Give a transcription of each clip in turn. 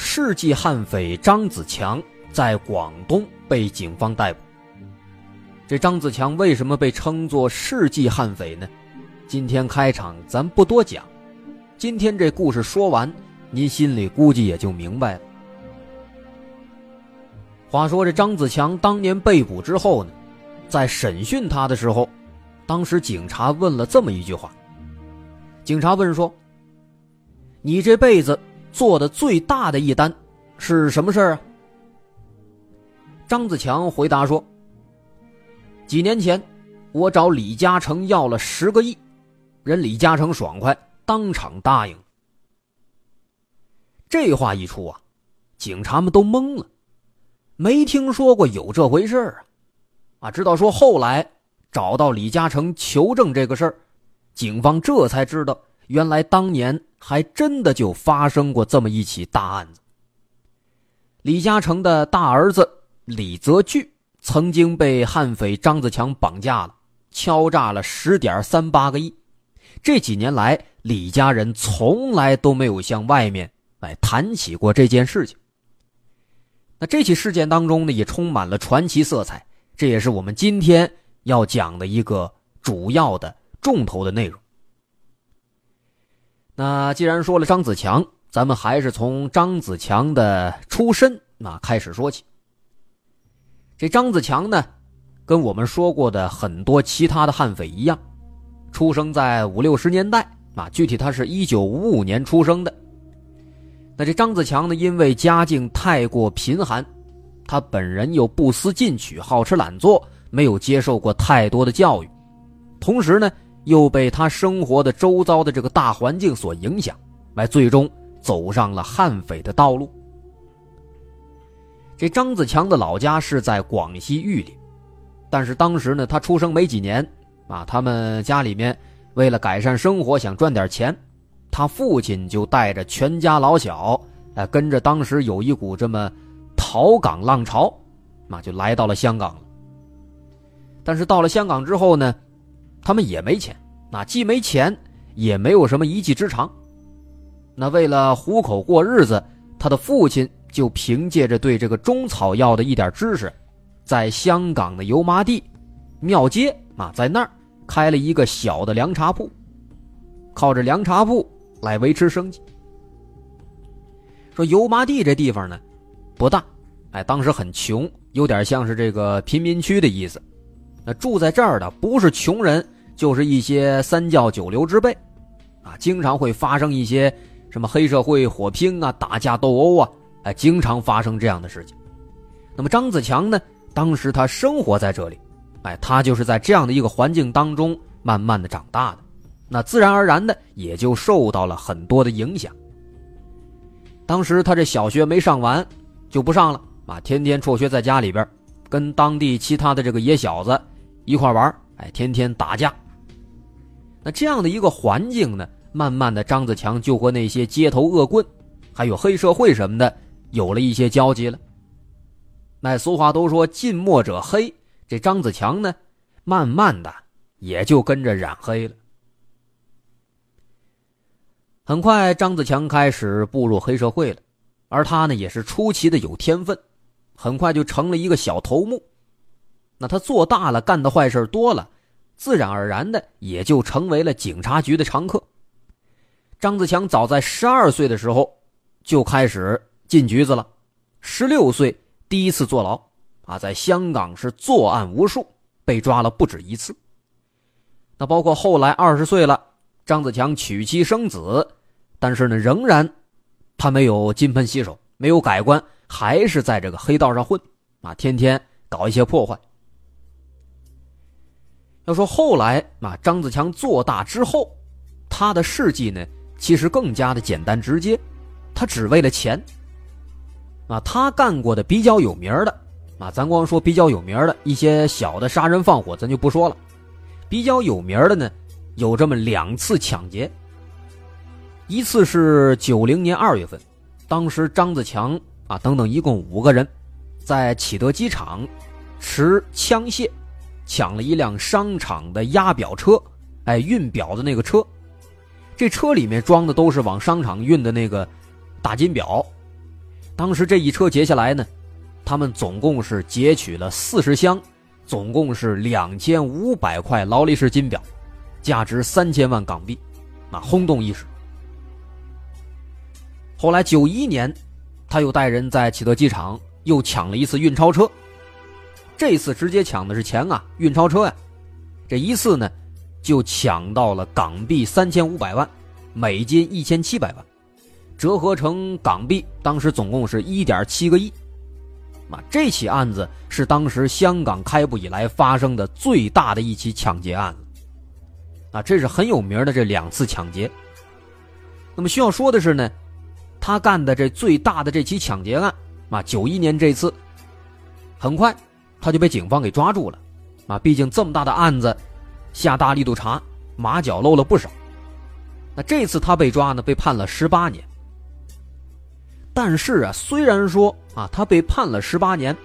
世纪悍匪张子强在广东被警方逮捕。这张子强为什么被称作世纪悍匪呢？今天开场咱不多讲，今天这故事说完，您心里估计也就明白了。话说这张子强当年被捕之后呢，在审讯他的时候，当时警察问了这么一句话。警察问说。你这辈子做的最大的一单是什么事儿啊？张子强回答说：“几年前，我找李嘉诚要了十个亿，人李嘉诚爽快，当场答应。”这话一出啊，警察们都懵了，没听说过有这回事啊！啊，直到说后来找到李嘉诚求证这个事儿，警方这才知道。原来当年还真的就发生过这么一起大案子。李嘉诚的大儿子李泽钜曾经被悍匪张子强绑架了，敲诈了十点三八个亿。这几年来，李家人从来都没有向外面来谈起过这件事情。那这起事件当中呢，也充满了传奇色彩，这也是我们今天要讲的一个主要的重头的内容。那既然说了张子强，咱们还是从张子强的出身那开始说起。这张子强呢，跟我们说过的很多其他的悍匪一样，出生在五六十年代啊，具体他是一九五五年出生的。那这张子强呢，因为家境太过贫寒，他本人又不思进取、好吃懒做，没有接受过太多的教育，同时呢。又被他生活的周遭的这个大环境所影响，来最终走上了悍匪的道路。这张子强的老家是在广西玉林，但是当时呢，他出生没几年，啊，他们家里面为了改善生活，想赚点钱，他父亲就带着全家老小，哎，跟着当时有一股这么逃港浪潮，那就来到了香港了。但是到了香港之后呢？他们也没钱，那既没钱，也没有什么一技之长。那为了糊口过日子，他的父亲就凭借着对这个中草药的一点知识，在香港的油麻地庙街啊，在那儿开了一个小的凉茶铺，靠着凉茶铺来维持生计。说油麻地这地方呢，不大，哎，当时很穷，有点像是这个贫民区的意思。那住在这儿的不是穷人，就是一些三教九流之辈，啊，经常会发生一些什么黑社会火拼啊、打架斗殴啊，哎，经常发生这样的事情。那么张子强呢，当时他生活在这里，哎，他就是在这样的一个环境当中慢慢的长大的，那自然而然的也就受到了很多的影响。当时他这小学没上完就不上了，啊，天天辍学在家里边，跟当地其他的这个野小子。一块玩哎，天天打架。那这样的一个环境呢，慢慢的，张子强就和那些街头恶棍，还有黑社会什么的，有了一些交集了。那俗话都说近墨者黑，这张子强呢，慢慢的也就跟着染黑了。很快，张子强开始步入黑社会了，而他呢，也是出奇的有天分，很快就成了一个小头目。那他做大了，干的坏事多了，自然而然的也就成为了警察局的常客。张子强早在十二岁的时候就开始进局子了，十六岁第一次坐牢，啊，在香港是作案无数，被抓了不止一次。那包括后来二十岁了，张子强娶妻生子，但是呢，仍然他没有金盆洗手，没有改观，还是在这个黑道上混，啊，天天搞一些破坏。要说后来啊，张子强做大之后，他的事迹呢，其实更加的简单直接，他只为了钱，啊，他干过的比较有名的，啊，咱光说比较有名的一些小的杀人放火，咱就不说了。比较有名的呢，有这么两次抢劫。一次是九零年二月份，当时张子强啊等等一共五个人，在启德机场持枪械抢了一辆商场的压表车，哎，运表的那个车，这车里面装的都是往商场运的那个大金表。当时这一车劫下来呢，他们总共是劫取了四十箱，总共是两千五百块劳力士金表，价值三千万港币，啊，轰动一时。后来九一年，他又带人在启德机场又抢了一次运钞车，这次直接抢的是钱啊，运钞车呀，这一次呢，就抢到了港币三千五百万，美金一千七百万。折合成港币，当时总共是一点七个亿。啊，这起案子是当时香港开埠以来发生的最大的一起抢劫案子。啊，这是很有名的这两次抢劫。那么需要说的是呢，他干的这最大的这起抢劫案，啊，九一年这次，很快他就被警方给抓住了。啊，毕竟这么大的案子，下大力度查，马脚露了不少。那这次他被抓呢，被判了十八年。但是啊，虽然说啊，他被判了十八年，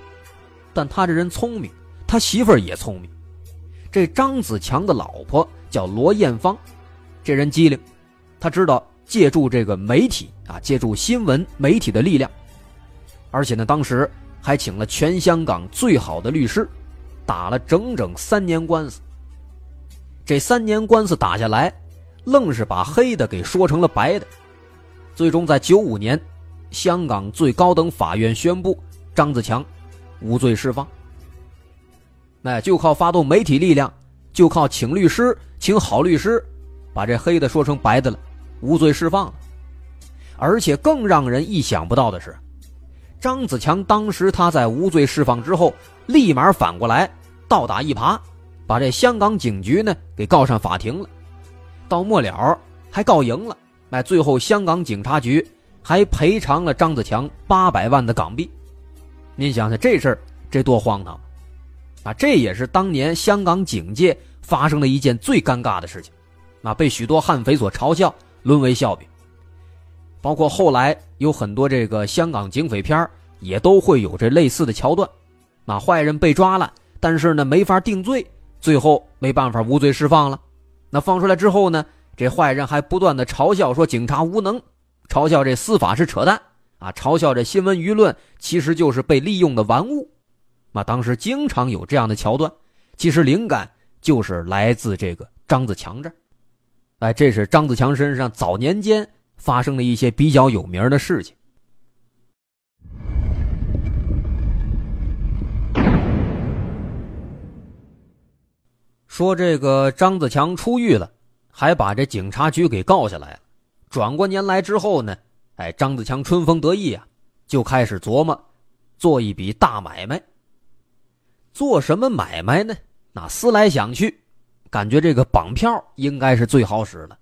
但他这人聪明，他媳妇儿也聪明。这张子强的老婆叫罗艳芳，这人机灵，他知道借助这个媒体啊，借助新闻媒体的力量，而且呢，当时还请了全香港最好的律师，打了整整三年官司。这三年官司打下来，愣是把黑的给说成了白的，最终在九五年。香港最高等法院宣布张子强无罪释放。那就靠发动媒体力量，就靠请律师，请好律师，把这黑的说成白的了，无罪释放了。而且更让人意想不到的是，张子强当时他在无罪释放之后，立马反过来倒打一耙，把这香港警局呢给告上法庭了。到末了还告赢了，哎，最后香港警察局。还赔偿了张子强八百万的港币，您想想这事儿，这多荒唐啊！这也是当年香港警界发生的一件最尴尬的事情，啊，被许多悍匪所嘲笑，沦为笑柄。包括后来有很多这个香港警匪片也都会有这类似的桥段，那，坏人被抓了，但是呢没法定罪，最后没办法无罪释放了。那放出来之后呢，这坏人还不断的嘲笑说警察无能。嘲笑这司法是扯淡啊！嘲笑这新闻舆论其实就是被利用的玩物，那，当时经常有这样的桥段。其实灵感就是来自这个张子强这儿，哎，这是张子强身上早年间发生的一些比较有名的事情。说这个张子强出狱了，还把这警察局给告下来了。转过年来之后呢，哎，张子强春风得意啊，就开始琢磨做一笔大买卖。做什么买卖呢？那思来想去，感觉这个绑票应该是最好使的。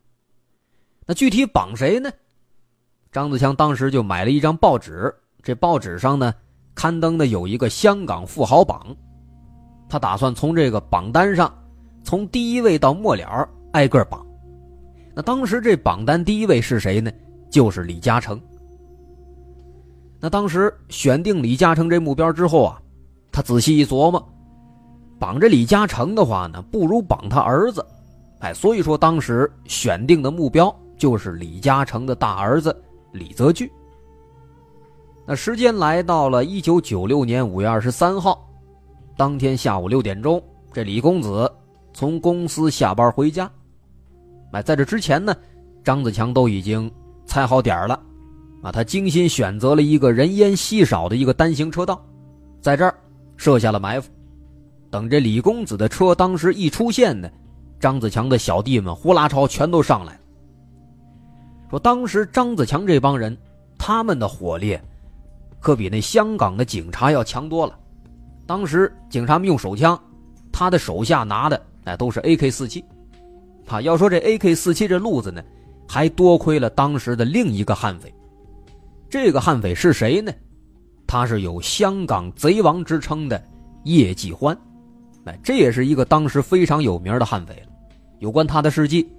那具体绑谁呢？张子强当时就买了一张报纸，这报纸上呢刊登的有一个香港富豪榜，他打算从这个榜单上，从第一位到末了挨个绑。那当时这榜单第一位是谁呢？就是李嘉诚。那当时选定李嘉诚这目标之后啊，他仔细一琢磨，绑着李嘉诚的话呢，不如绑他儿子。哎，所以说当时选定的目标就是李嘉诚的大儿子李泽钜。那时间来到了一九九六年五月二十三号，当天下午六点钟，这李公子从公司下班回家。哎，在这之前呢，张子强都已经猜好点了，啊，他精心选择了一个人烟稀少的一个单行车道，在这儿设下了埋伏，等这李公子的车当时一出现呢，张子强的小弟们呼啦超全都上来了。说当时张子强这帮人，他们的火力可比那香港的警察要强多了，当时警察们用手枪，他的手下拿的哎都是 AK 四七。啊，要说这 AK 四七这路子呢，还多亏了当时的另一个悍匪。这个悍匪是谁呢？他是有香港贼王之称的叶继欢，哎，这也是一个当时非常有名的悍匪了。有关他的事迹，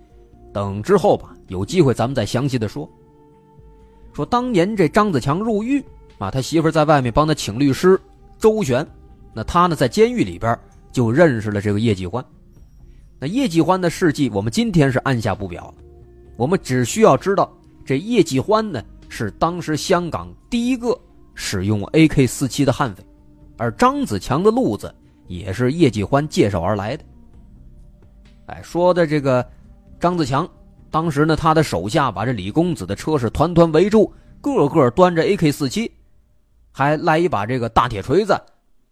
等之后吧，有机会咱们再详细的说。说当年这张子强入狱啊，他媳妇在外面帮他请律师周旋，那他呢在监狱里边就认识了这个叶继欢。那叶继欢的事迹，我们今天是按下不表，我们只需要知道这叶继欢呢是当时香港第一个使用 AK-47 的悍匪，而张子强的路子也是叶继欢介绍而来的。哎，说的这个张子强。当时呢，他的手下把这李公子的车是团团围住，个个端着 AK-47，还来一把这个大铁锤子，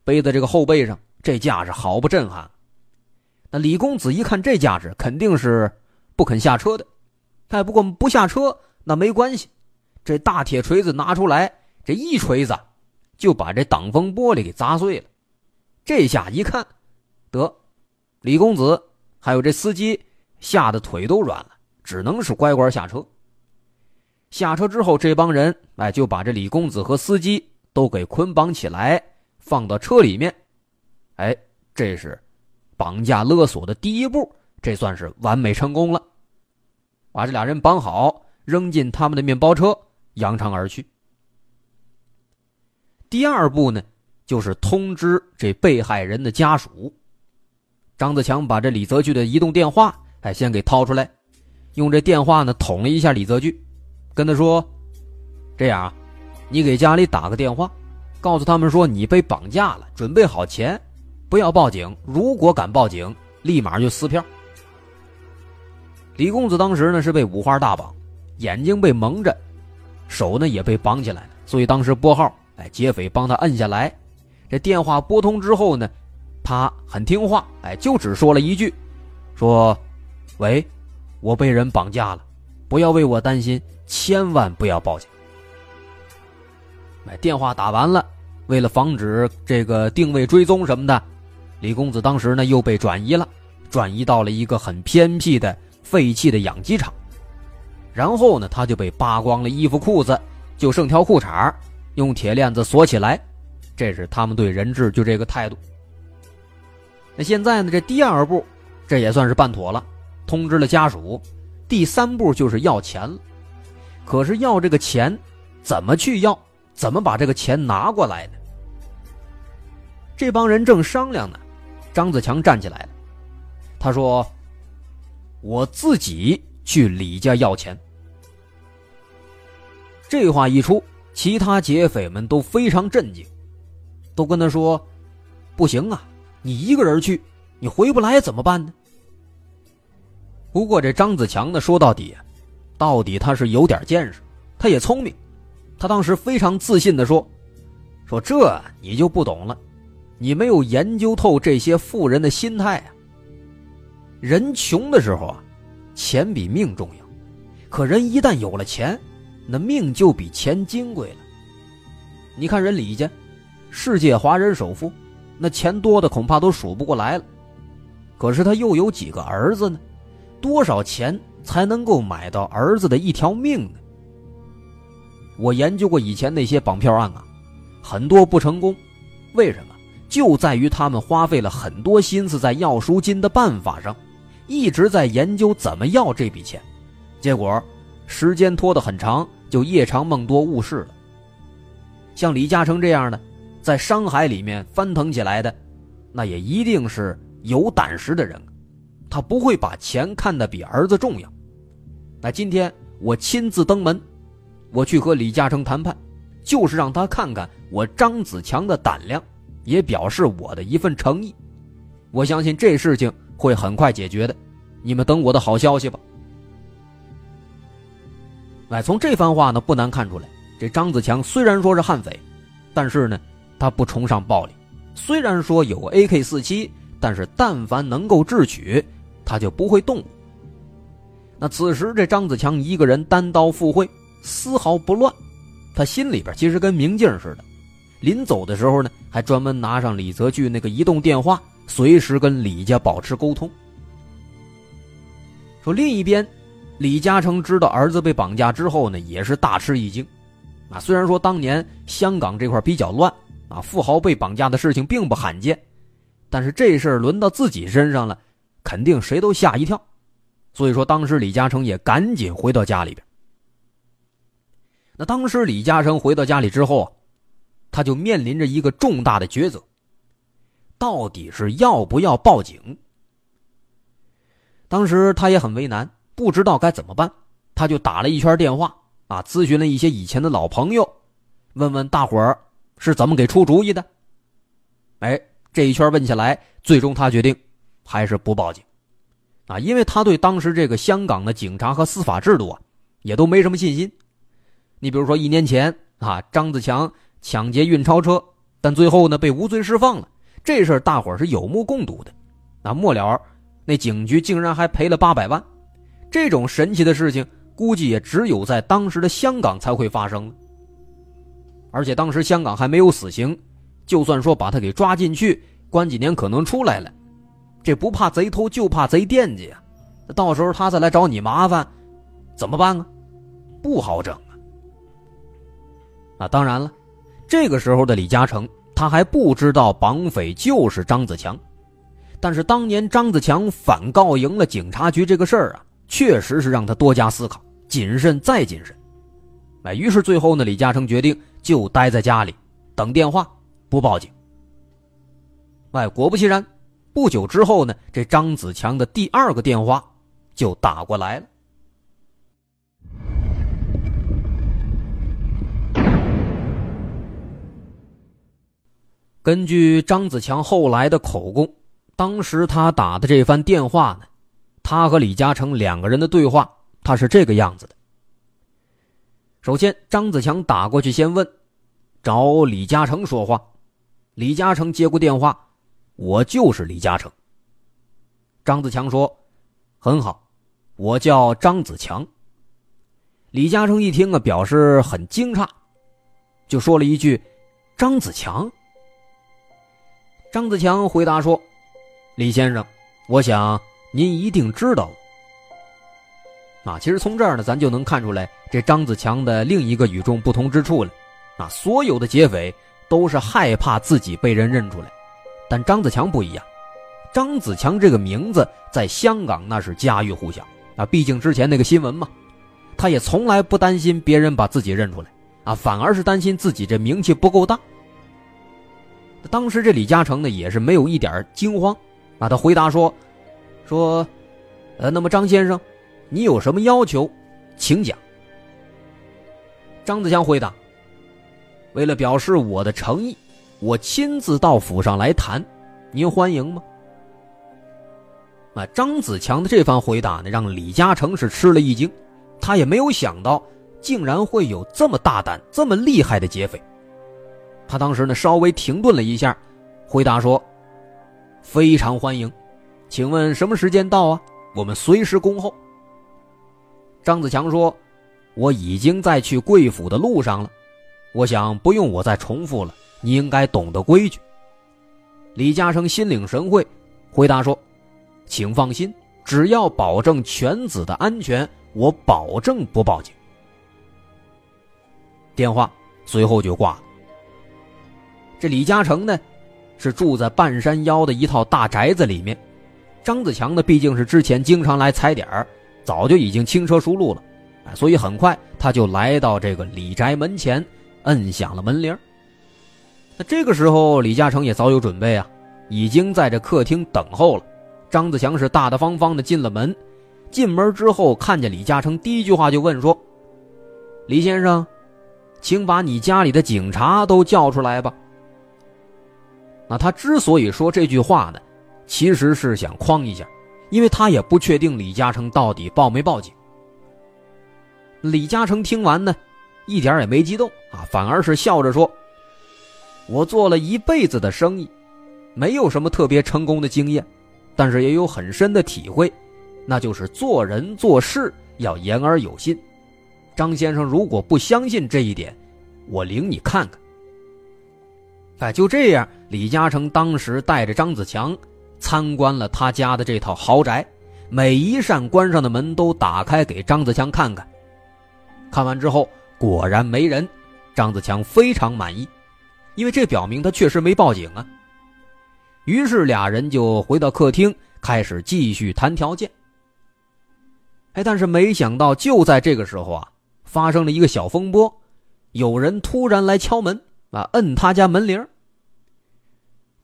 背在这个后背上，这架势好不震撼。那李公子一看这架势，肯定是不肯下车的。哎，不过不下车那没关系，这大铁锤子拿出来，这一锤子就把这挡风玻璃给砸碎了。这下一看，得，李公子还有这司机吓得腿都软了。只能是乖乖下车。下车之后，这帮人哎就把这李公子和司机都给捆绑起来，放到车里面。哎，这是绑架勒索的第一步，这算是完美成功了。把这俩人绑好，扔进他们的面包车，扬长而去。第二步呢，就是通知这被害人的家属。张子强把这李泽钜的移动电话哎先给掏出来。用这电话呢捅了一下李泽钜，跟他说：“这样啊，你给家里打个电话，告诉他们说你被绑架了，准备好钱，不要报警。如果敢报警，立马就撕票。”李公子当时呢是被五花大绑，眼睛被蒙着，手呢也被绑起来了，所以当时拨号，哎，劫匪帮他摁下来。这电话拨通之后呢，他很听话，哎，就只说了一句：“说，喂。”我被人绑架了，不要为我担心，千万不要报警。哎，电话打完了，为了防止这个定位追踪什么的，李公子当时呢又被转移了，转移到了一个很偏僻的废弃的养鸡场。然后呢，他就被扒光了衣服裤子，就剩条裤衩用铁链子锁起来。这是他们对人质就这个态度。那现在呢，这第二步，这也算是办妥了。通知了家属，第三步就是要钱了。可是要这个钱，怎么去要？怎么把这个钱拿过来呢？这帮人正商量呢，张子强站起来了，他说：“我自己去李家要钱。”这话一出，其他劫匪们都非常震惊，都跟他说：“不行啊，你一个人去，你回不来怎么办呢？”不过这张子强呢，说到底，到底他是有点见识，他也聪明。他当时非常自信的说：“说这你就不懂了，你没有研究透这些富人的心态啊。人穷的时候啊，钱比命重要；可人一旦有了钱，那命就比钱金贵了。你看人李家，世界华人首富，那钱多的恐怕都数不过来了。可是他又有几个儿子呢？”多少钱才能够买到儿子的一条命呢？我研究过以前那些绑票案啊，很多不成功，为什么？就在于他们花费了很多心思在要赎金的办法上，一直在研究怎么要这笔钱，结果时间拖得很长，就夜长梦多误事了。像李嘉诚这样的，在商海里面翻腾起来的，那也一定是有胆识的人。他不会把钱看得比儿子重要。那今天我亲自登门，我去和李嘉诚谈判，就是让他看看我张子强的胆量，也表示我的一份诚意。我相信这事情会很快解决的，你们等我的好消息吧。哎，从这番话呢，不难看出来，这张子强虽然说是悍匪，但是呢，他不崇尚暴力。虽然说有 AK-47，但是但凡能够智取。他就不会动。那此时这张子强一个人单刀赴会，丝毫不乱。他心里边其实跟明镜似的。临走的时候呢，还专门拿上李泽钜那个移动电话，随时跟李家保持沟通。说另一边，李嘉诚知道儿子被绑架之后呢，也是大吃一惊。啊，虽然说当年香港这块比较乱啊，富豪被绑架的事情并不罕见，但是这事儿轮到自己身上了，肯定谁都吓一跳。所以说，当时李嘉诚也赶紧回到家里边。那当时李嘉诚回到家里之后，他就面临着一个重大的抉择：到底是要不要报警？当时他也很为难，不知道该怎么办，他就打了一圈电话。啊，咨询了一些以前的老朋友，问问大伙儿是怎么给出主意的。哎，这一圈问下来，最终他决定还是不报警。啊，因为他对当时这个香港的警察和司法制度啊，也都没什么信心。你比如说一年前啊，张子强抢劫运钞车，但最后呢被无罪释放了，这事儿大伙儿是有目共睹的。那，末了那警局竟然还赔了八百万，这种神奇的事情。估计也只有在当时的香港才会发生而且当时香港还没有死刑，就算说把他给抓进去关几年，可能出来了，这不怕贼偷就怕贼惦记啊！到时候他再来找你麻烦，怎么办啊？不好整啊！啊，当然了，这个时候的李嘉诚他还不知道绑匪就是张子强，但是当年张子强反告赢了警察局这个事儿啊，确实是让他多加思考。谨慎再谨慎，哎，于是最后呢，李嘉诚决定就待在家里等电话，不报警。哎，果不其然，不久之后呢，这张子强的第二个电话就打过来了。根据张子强后来的口供，当时他打的这番电话呢，他和李嘉诚两个人的对话。他是这个样子的。首先，张子强打过去，先问找李嘉诚说话。李嘉诚接过电话：“我就是李嘉诚。”张子强说：“很好，我叫张子强。”李嘉诚一听啊，表示很惊诧，就说了一句：“张子强。”张子强回答说：“李先生，我想您一定知道。”啊，其实从这儿呢，咱就能看出来这张子强的另一个与众不同之处了。啊，所有的劫匪都是害怕自己被人认出来，但张子强不一样。张子强这个名字在香港那是家喻户晓啊，毕竟之前那个新闻嘛。他也从来不担心别人把自己认出来，啊，反而是担心自己这名气不够大。当时这李嘉诚呢，也是没有一点惊慌，啊，他回答说：“说，呃，那么张先生。”你有什么要求，请讲。张子强回答：“为了表示我的诚意，我亲自到府上来谈，您欢迎吗？”啊，张子强的这番回答呢，让李嘉诚是吃了一惊，他也没有想到，竟然会有这么大胆、这么厉害的劫匪。他当时呢，稍微停顿了一下，回答说：“非常欢迎，请问什么时间到啊？我们随时恭候。”张子强说：“我已经在去贵府的路上了，我想不用我再重复了，你应该懂得规矩。”李嘉诚心领神会，回答说：“请放心，只要保证犬子的安全，我保证不报警。”电话随后就挂了。这李嘉诚呢，是住在半山腰的一套大宅子里面，张子强呢，毕竟是之前经常来踩点儿。早就已经轻车熟路了，所以很快他就来到这个李宅门前，摁响了门铃。那这个时候，李嘉诚也早有准备啊，已经在这客厅等候了。张子强是大大方方的进了门，进门之后看见李嘉诚，第一句话就问说：“李先生，请把你家里的警察都叫出来吧。”那他之所以说这句话呢，其实是想诓一下。因为他也不确定李嘉诚到底报没报警。李嘉诚听完呢，一点也没激动啊，反而是笑着说：“我做了一辈子的生意，没有什么特别成功的经验，但是也有很深的体会，那就是做人做事要言而有信。张先生如果不相信这一点，我领你看看。”哎，就这样，李嘉诚当时带着张子强。参观了他家的这套豪宅，每一扇关上的门都打开给张子强看看。看完之后，果然没人，张子强非常满意，因为这表明他确实没报警啊。于是俩人就回到客厅，开始继续谈条件。哎，但是没想到，就在这个时候啊，发生了一个小风波，有人突然来敲门啊，摁他家门铃。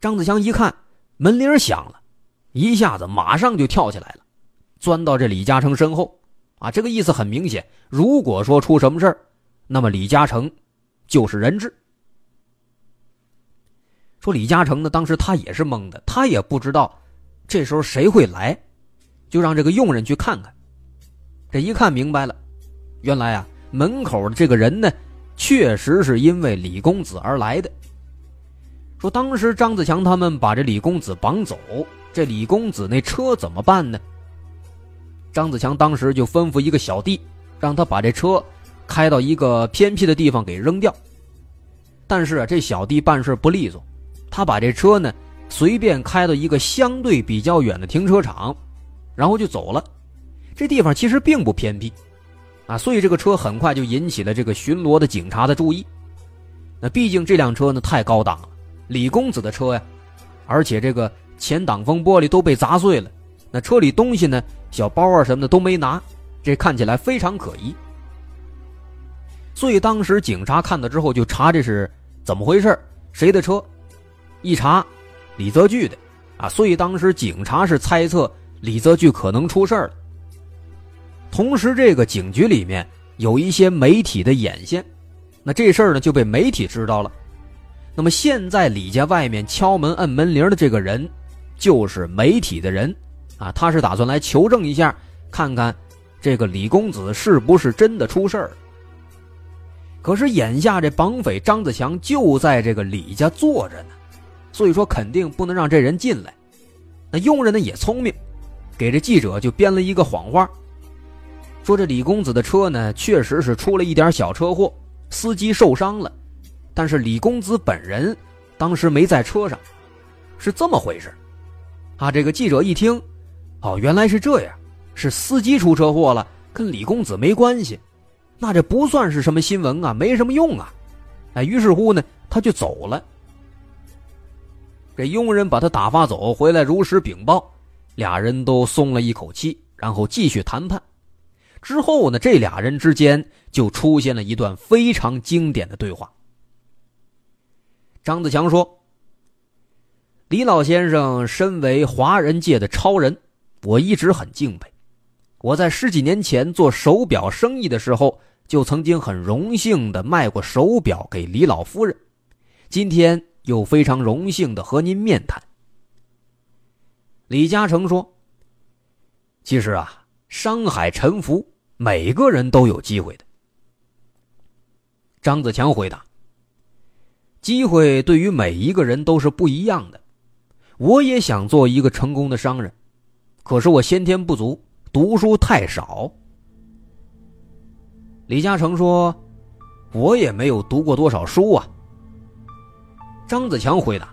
张子强一看门铃响了，一下子马上就跳起来了，钻到这李嘉诚身后，啊，这个意思很明显，如果说出什么事儿，那么李嘉诚就是人质。说李嘉诚呢，当时他也是懵的，他也不知道这时候谁会来，就让这个佣人去看看。这一看明白了，原来啊，门口的这个人呢，确实是因为李公子而来的。说当时张子强他们把这李公子绑走，这李公子那车怎么办呢？张子强当时就吩咐一个小弟，让他把这车开到一个偏僻的地方给扔掉。但是啊，这小弟办事不利索。他把这车呢，随便开到一个相对比较远的停车场，然后就走了。这地方其实并不偏僻，啊，所以这个车很快就引起了这个巡逻的警察的注意。那毕竟这辆车呢太高档了，李公子的车呀，而且这个前挡风玻璃都被砸碎了，那车里东西呢，小包啊什么的都没拿，这看起来非常可疑。所以当时警察看到之后就查这是怎么回事，谁的车？一查，李泽钜的，啊，所以当时警察是猜测李泽钜可能出事了。同时，这个警局里面有一些媒体的眼线，那这事儿呢就被媒体知道了。那么现在李家外面敲门摁门铃的这个人，就是媒体的人，啊，他是打算来求证一下，看看这个李公子是不是真的出事儿。可是眼下这绑匪张子强就在这个李家坐着呢。所以说，肯定不能让这人进来。那佣人呢也聪明，给这记者就编了一个谎话，说这李公子的车呢确实是出了一点小车祸，司机受伤了，但是李公子本人当时没在车上，是这么回事。啊，这个记者一听，哦，原来是这样，是司机出车祸了，跟李公子没关系，那这不算是什么新闻啊，没什么用啊。哎，于是乎呢，他就走了。这佣人把他打发走，回来如实禀报，俩人都松了一口气，然后继续谈判。之后呢，这俩人之间就出现了一段非常经典的对话。张子强说：“李老先生身为华人界的超人，我一直很敬佩。我在十几年前做手表生意的时候，就曾经很荣幸的卖过手表给李老夫人。今天。”又非常荣幸的和您面谈。李嘉诚说：“其实啊，商海沉浮，每个人都有机会的。”张子强回答：“机会对于每一个人都是不一样的。我也想做一个成功的商人，可是我先天不足，读书太少。”李嘉诚说：“我也没有读过多少书啊。”张子强回答：“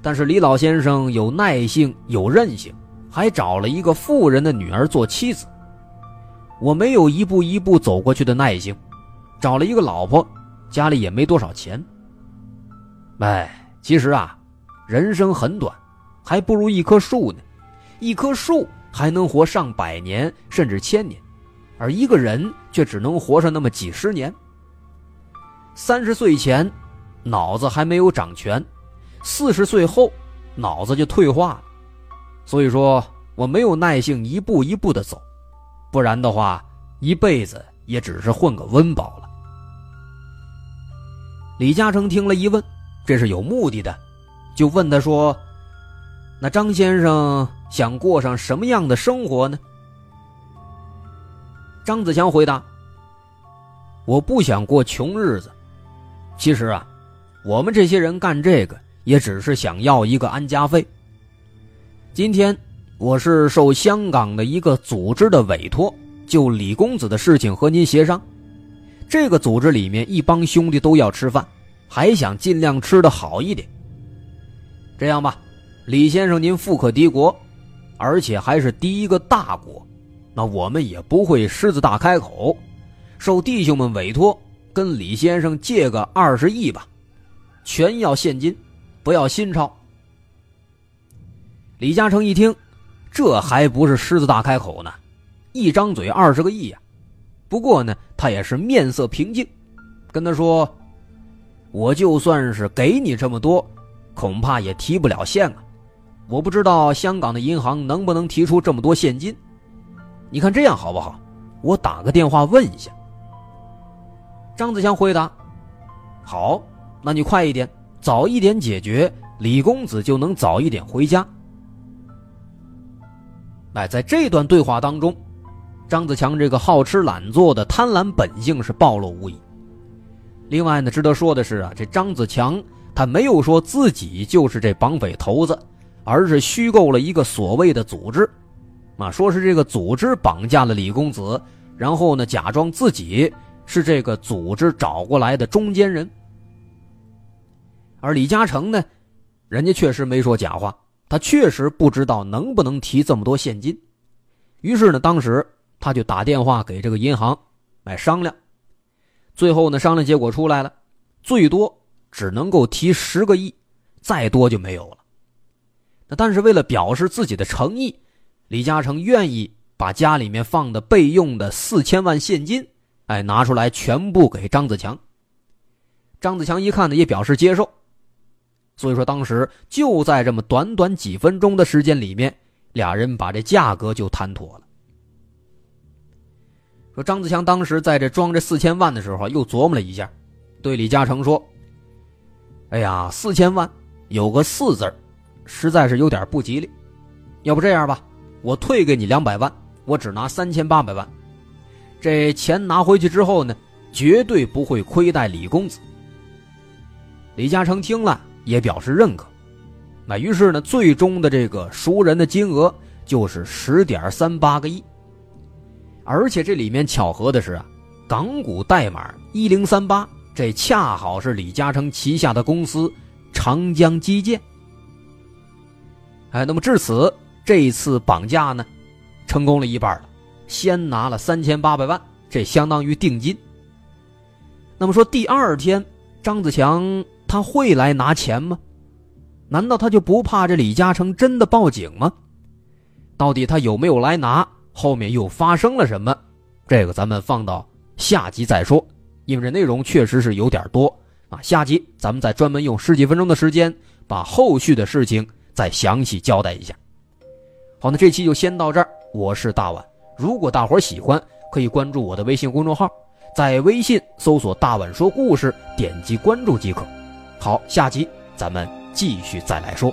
但是李老先生有耐性，有韧性，还找了一个富人的女儿做妻子。我没有一步一步走过去的耐性，找了一个老婆，家里也没多少钱。哎，其实啊，人生很短，还不如一棵树呢。一棵树还能活上百年，甚至千年，而一个人却只能活上那么几十年。三十岁前。”脑子还没有长全，四十岁后脑子就退化了，所以说我没有耐性一步一步的走，不然的话一辈子也只是混个温饱了。李嘉诚听了一问，这是有目的的，就问他说：“那张先生想过上什么样的生活呢？”张子强回答：“我不想过穷日子，其实啊。”我们这些人干这个，也只是想要一个安家费。今天我是受香港的一个组织的委托，就李公子的事情和您协商。这个组织里面一帮兄弟都要吃饭，还想尽量吃的好一点。这样吧，李先生您富可敌国，而且还是第一个大国，那我们也不会狮子大开口，受弟兄们委托，跟李先生借个二十亿吧，全要现金，不要新钞。李嘉诚一听，这还不是狮子大开口呢，一张嘴二十个亿呀。不过呢，他也是面色平静，跟他说：“我就算是给你这么多，恐怕也提不了现啊。我不知道香港的银行能不能提出这么多现金。你看这样好不好？我打个电话问一下。”张子强回答：“好，那你快一点，早一点解决，李公子就能早一点回家。”哎，在这段对话当中，张子强这个好吃懒做的贪婪本性是暴露无遗。另外呢，值得说的是啊，这张子强他没有说自己就是这绑匪头子，而是虚构了一个所谓的组织，啊，说是这个组织绑架了李公子，然后呢，假装自己。是这个组织找过来的中间人，而李嘉诚呢，人家确实没说假话，他确实不知道能不能提这么多现金，于是呢，当时他就打电话给这个银行来商量，最后呢，商量结果出来了，最多只能够提十个亿，再多就没有了。那但是为了表示自己的诚意，李嘉诚愿意把家里面放的备用的四千万现金。哎，拿出来全部给张子强。张子强一看呢，也表示接受。所以说，当时就在这么短短几分钟的时间里面，俩人把这价格就谈妥了。说张子强当时在这装这四千万的时候，又琢磨了一下，对李嘉诚说：“哎呀，四千万有个四字实在是有点不吉利。要不这样吧，我退给你两百万，我只拿三千八百万。”这钱拿回去之后呢，绝对不会亏待李公子。李嘉诚听了也表示认可，那于是呢，最终的这个赎人的金额就是十点三八个亿。而且这里面巧合的是啊，港股代码一零三八，这恰好是李嘉诚旗下的公司长江基建。哎，那么至此，这一次绑架呢，成功了一半了。先拿了三千八百万，这相当于定金。那么说，第二天张子强他会来拿钱吗？难道他就不怕这李嘉诚真的报警吗？到底他有没有来拿？后面又发生了什么？这个咱们放到下集再说，因为这内容确实是有点多啊。下集咱们再专门用十几分钟的时间，把后续的事情再详细交代一下。好，那这期就先到这儿。我是大碗。如果大伙喜欢，可以关注我的微信公众号，在微信搜索“大碗说故事”，点击关注即可。好，下集咱们继续再来说。